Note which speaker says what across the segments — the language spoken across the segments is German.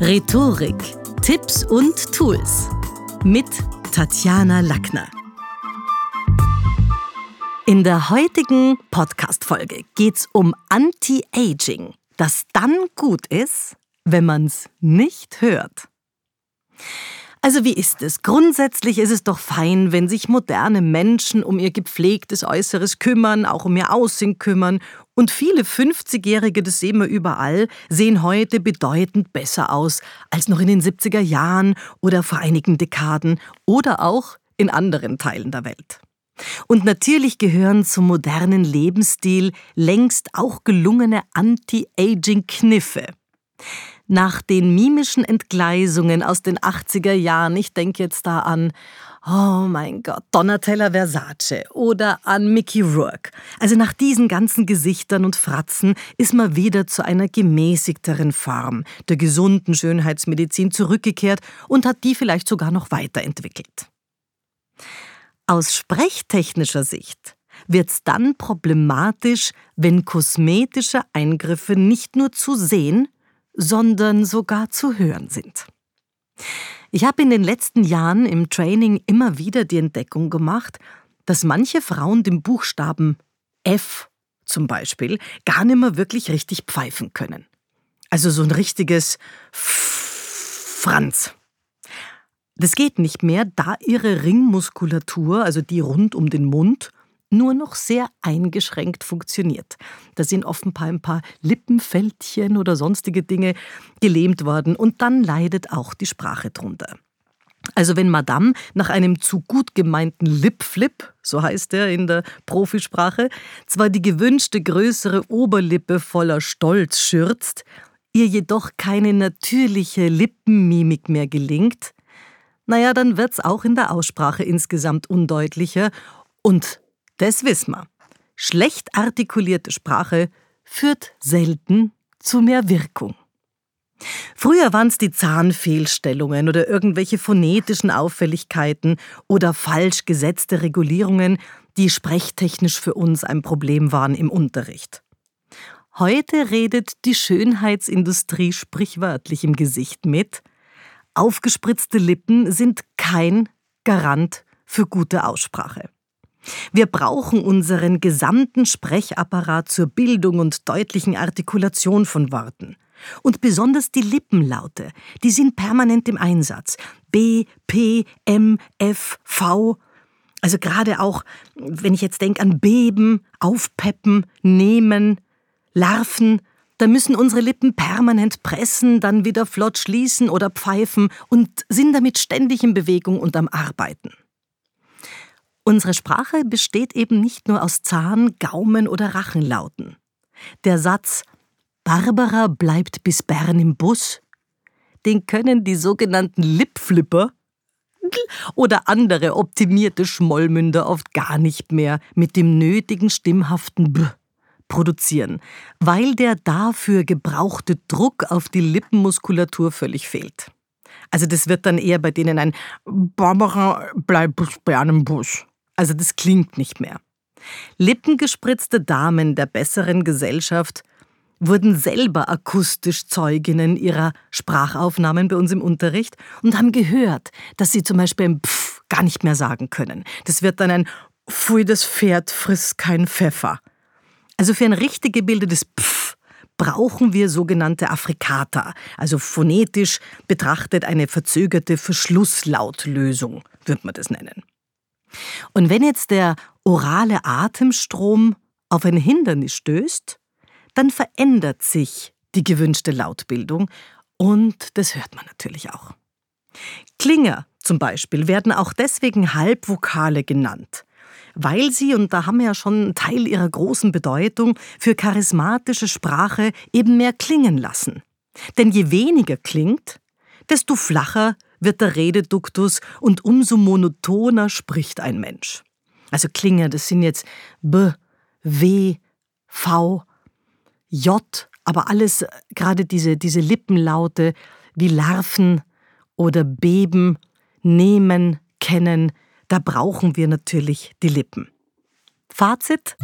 Speaker 1: Rhetorik, Tipps und Tools mit Tatjana Lackner. In der heutigen Podcast-Folge geht's um Anti-Aging, das dann gut ist, wenn man's nicht hört. Also wie ist es? Grundsätzlich ist es doch fein, wenn sich moderne Menschen um ihr gepflegtes Äußeres kümmern, auch um ihr Aussehen kümmern. Und viele 50-Jährige, das sehen wir überall, sehen heute bedeutend besser aus als noch in den 70er Jahren oder vor einigen Dekaden oder auch in anderen Teilen der Welt. Und natürlich gehören zum modernen Lebensstil längst auch gelungene Anti-Aging-Kniffe nach den mimischen Entgleisungen aus den 80er Jahren, ich denke jetzt da an, oh mein Gott, Donatella Versace oder an Mickey Rourke. Also nach diesen ganzen Gesichtern und Fratzen ist man wieder zu einer gemäßigteren Form der gesunden Schönheitsmedizin zurückgekehrt und hat die vielleicht sogar noch weiterentwickelt. Aus sprechtechnischer Sicht wird's dann problematisch, wenn kosmetische Eingriffe nicht nur zu sehen, sondern sogar zu hören sind. Ich habe in den letzten Jahren im Training immer wieder die Entdeckung gemacht, dass manche Frauen den Buchstaben F zum Beispiel gar nicht mehr wirklich richtig pfeifen können. Also so ein richtiges Franz. Das geht nicht mehr, da ihre Ringmuskulatur, also die rund um den Mund, nur noch sehr eingeschränkt funktioniert. Da sind offenbar ein paar Lippenfältchen oder sonstige Dinge gelähmt worden und dann leidet auch die Sprache drunter. Also wenn Madame nach einem zu gut gemeinten Lipflip, so heißt er in der Profisprache, zwar die gewünschte größere Oberlippe voller Stolz schürzt, ihr jedoch keine natürliche Lippenmimik mehr gelingt, naja, dann wird's auch in der Aussprache insgesamt undeutlicher und das wissen wir. Schlecht artikulierte Sprache führt selten zu mehr Wirkung. Früher waren es die Zahnfehlstellungen oder irgendwelche phonetischen Auffälligkeiten oder falsch gesetzte Regulierungen, die sprechtechnisch für uns ein Problem waren im Unterricht. Heute redet die Schönheitsindustrie sprichwörtlich im Gesicht mit. Aufgespritzte Lippen sind kein Garant für gute Aussprache. Wir brauchen unseren gesamten Sprechapparat zur Bildung und deutlichen Artikulation von Worten. Und besonders die Lippenlaute, die sind permanent im Einsatz. B, P, M, F, V. Also gerade auch, wenn ich jetzt denke an Beben, Aufpeppen, Nehmen, Larven, da müssen unsere Lippen permanent pressen, dann wieder flott schließen oder pfeifen und sind damit ständig in Bewegung und am Arbeiten. Unsere Sprache besteht eben nicht nur aus Zahn-, Gaumen- oder Rachenlauten. Der Satz Barbara bleibt bis Bern im Bus, den können die sogenannten Lipflipper oder andere optimierte Schmollmünder oft gar nicht mehr mit dem nötigen stimmhaften B produzieren, weil der dafür gebrauchte Druck auf die Lippenmuskulatur völlig fehlt. Also das wird dann eher bei denen ein Barbara bleibt bis Bern im Bus. Also das klingt nicht mehr. Lippengespritzte Damen der besseren Gesellschaft wurden selber akustisch Zeuginnen ihrer Sprachaufnahmen bei uns im Unterricht und haben gehört, dass sie zum Beispiel ein Pfff gar nicht mehr sagen können. Das wird dann ein Pfui, das Pferd frisst kein Pfeffer. Also für ein richtig gebildetes Pfff brauchen wir sogenannte Afrikata, also phonetisch betrachtet eine verzögerte Verschlusslautlösung, würde man das nennen. Und wenn jetzt der orale Atemstrom auf ein Hindernis stößt, dann verändert sich die gewünschte Lautbildung und das hört man natürlich auch. Klinger zum Beispiel werden auch deswegen Halbvokale genannt, weil sie, und da haben wir ja schon einen Teil ihrer großen Bedeutung, für charismatische Sprache eben mehr klingen lassen. Denn je weniger klingt, desto flacher wird der Rededuktus und umso monotoner spricht ein Mensch. Also Klinger, das sind jetzt B, W, V, J, aber alles äh, gerade diese, diese Lippenlaute wie Larven oder Beben, Nehmen, Kennen, da brauchen wir natürlich die Lippen. Fazit?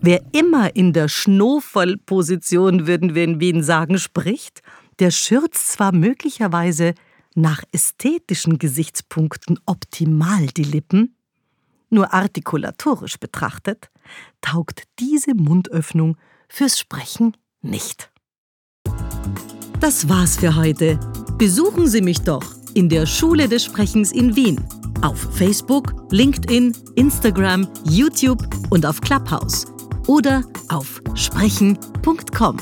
Speaker 1: Wer immer in der Schnofallposition, würden wir in Wien sagen, spricht, der schürt zwar möglicherweise nach ästhetischen Gesichtspunkten optimal die Lippen, nur artikulatorisch betrachtet taugt diese Mundöffnung fürs Sprechen nicht. Das war's für heute. Besuchen Sie mich doch in der Schule des Sprechens in Wien auf Facebook, LinkedIn, Instagram, YouTube und auf Clubhouse oder auf sprechen.com.